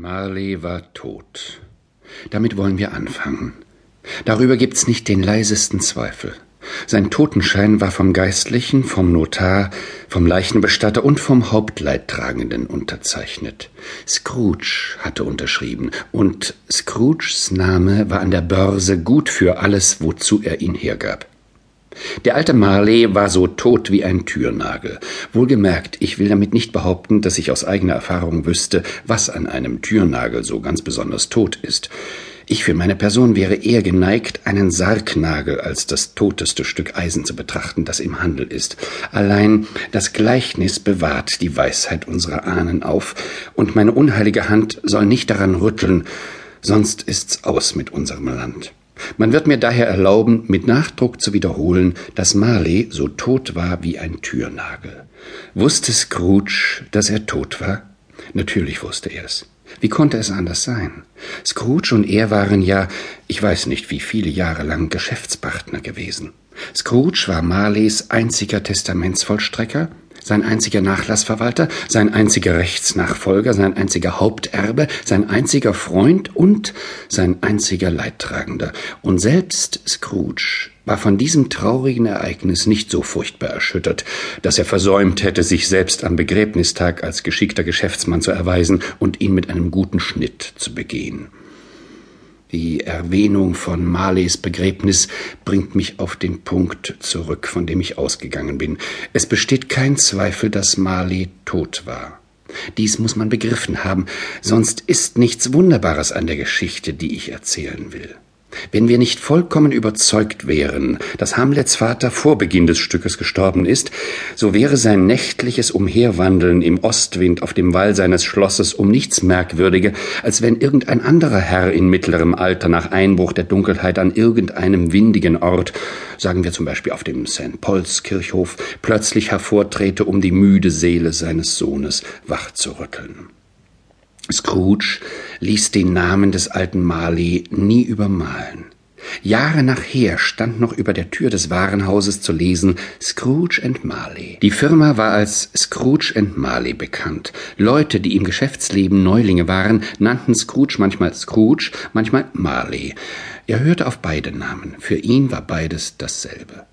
Marley war tot. Damit wollen wir anfangen. Darüber gibt's nicht den leisesten Zweifel. Sein Totenschein war vom Geistlichen, vom Notar, vom Leichenbestatter und vom Hauptleidtragenden unterzeichnet. Scrooge hatte unterschrieben, und Scrooges Name war an der Börse gut für alles, wozu er ihn hergab. Der alte Marley war so tot wie ein Türnagel. Wohlgemerkt, ich will damit nicht behaupten, dass ich aus eigener Erfahrung wüsste, was an einem Türnagel so ganz besonders tot ist. Ich für meine Person wäre eher geneigt, einen Sargnagel als das toteste Stück Eisen zu betrachten, das im Handel ist. Allein das Gleichnis bewahrt die Weisheit unserer Ahnen auf, und meine unheilige Hand soll nicht daran rütteln, sonst ist's aus mit unserem Land. Man wird mir daher erlauben, mit Nachdruck zu wiederholen, dass Marley so tot war wie ein Türnagel. Wusste Scrooge, dass er tot war? Natürlich wusste er es. Wie konnte es anders sein? Scrooge und er waren ja, ich weiß nicht wie viele Jahre lang Geschäftspartner gewesen. Scrooge war Marleys einziger Testamentsvollstrecker sein einziger Nachlassverwalter, sein einziger Rechtsnachfolger, sein einziger Haupterbe, sein einziger Freund und sein einziger Leidtragender. Und selbst Scrooge war von diesem traurigen Ereignis nicht so furchtbar erschüttert, dass er versäumt hätte, sich selbst am Begräbnistag als geschickter Geschäftsmann zu erweisen und ihn mit einem guten Schnitt zu begehen. Die Erwähnung von Marleys Begräbnis bringt mich auf den Punkt zurück, von dem ich ausgegangen bin. Es besteht kein Zweifel, dass Marley tot war. Dies muss man begriffen haben, sonst ist nichts Wunderbares an der Geschichte, die ich erzählen will. Wenn wir nicht vollkommen überzeugt wären, dass Hamlets Vater vor Beginn des Stückes gestorben ist, so wäre sein nächtliches Umherwandeln im Ostwind auf dem Wall seines Schlosses um nichts merkwürdiger, als wenn irgendein anderer Herr in mittlerem Alter nach Einbruch der Dunkelheit an irgendeinem windigen Ort, sagen wir zum Beispiel auf dem St. Pauls Kirchhof, plötzlich hervortrete, um die müde Seele seines Sohnes wach zu rütteln. Scrooge ließ den Namen des alten Marley nie übermalen. Jahre nachher stand noch über der Tür des Warenhauses zu lesen Scrooge and Marley. Die Firma war als Scrooge and Marley bekannt. Leute, die im Geschäftsleben Neulinge waren, nannten Scrooge manchmal Scrooge, manchmal Marley. Er hörte auf beide Namen. Für ihn war beides dasselbe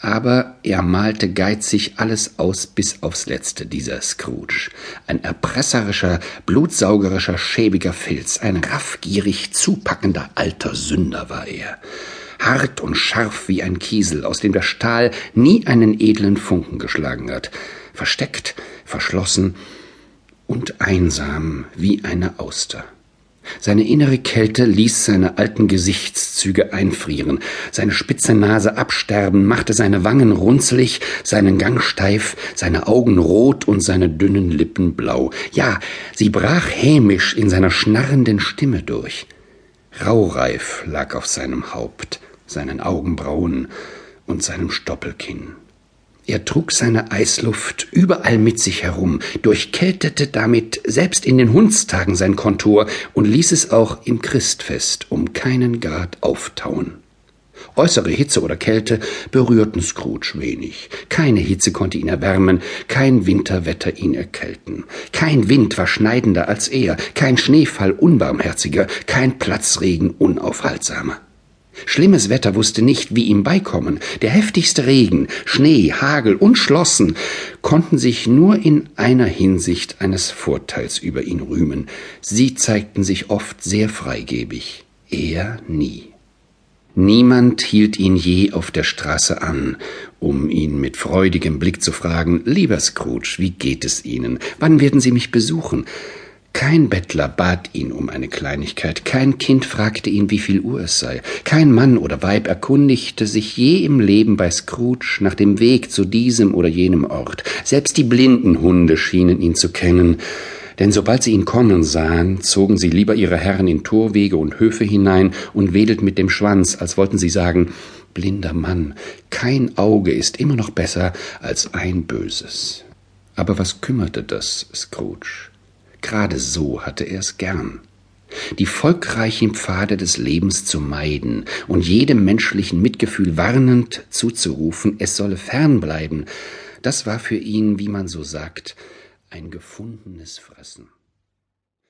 aber er malte geizig alles aus bis aufs letzte, dieser Scrooge. Ein erpresserischer, blutsaugerischer, schäbiger Filz, ein raffgierig zupackender alter Sünder war er. Hart und scharf wie ein Kiesel, aus dem der Stahl nie einen edlen Funken geschlagen hat, versteckt, verschlossen und einsam wie eine Auster. Seine innere Kälte ließ seine alten Gesichtszüge einfrieren, seine spitze Nase absterben, machte seine Wangen runzlig, seinen Gang steif, seine Augen rot und seine dünnen Lippen blau. Ja, sie brach hämisch in seiner schnarrenden Stimme durch. Raureif lag auf seinem Haupt, seinen Augenbrauen und seinem Stoppelkinn. Er trug seine Eisluft überall mit sich herum, durchkältete damit selbst in den Hundstagen sein Kontor und ließ es auch im Christfest um keinen Grad auftauen. Äußere Hitze oder Kälte berührten Scrooge wenig. Keine Hitze konnte ihn erwärmen, kein Winterwetter ihn erkälten. Kein Wind war schneidender als er, kein Schneefall unbarmherziger, kein Platzregen unaufhaltsamer. Schlimmes Wetter wusste nicht, wie ihm beikommen. Der heftigste Regen, Schnee, Hagel und Schlossen konnten sich nur in einer Hinsicht eines Vorteils über ihn rühmen. Sie zeigten sich oft sehr freigebig, er nie. Niemand hielt ihn je auf der Straße an, um ihn mit freudigem Blick zu fragen, lieber Scrooge, wie geht es Ihnen? Wann werden Sie mich besuchen? Kein Bettler bat ihn um eine Kleinigkeit, kein Kind fragte ihn, wie viel Uhr es sei, kein Mann oder Weib erkundigte sich je im Leben bei Scrooge nach dem Weg zu diesem oder jenem Ort. Selbst die blinden Hunde schienen ihn zu kennen, denn sobald sie ihn kommen sahen, zogen sie lieber ihre Herren in Torwege und Höfe hinein und wedelten mit dem Schwanz, als wollten sie sagen, blinder Mann, kein Auge ist immer noch besser als ein böses. Aber was kümmerte das Scrooge? Gerade so hatte er es gern. Die volkreichen Pfade des Lebens zu meiden und jedem menschlichen Mitgefühl warnend zuzurufen, es solle fernbleiben, das war für ihn, wie man so sagt, ein gefundenes Fressen.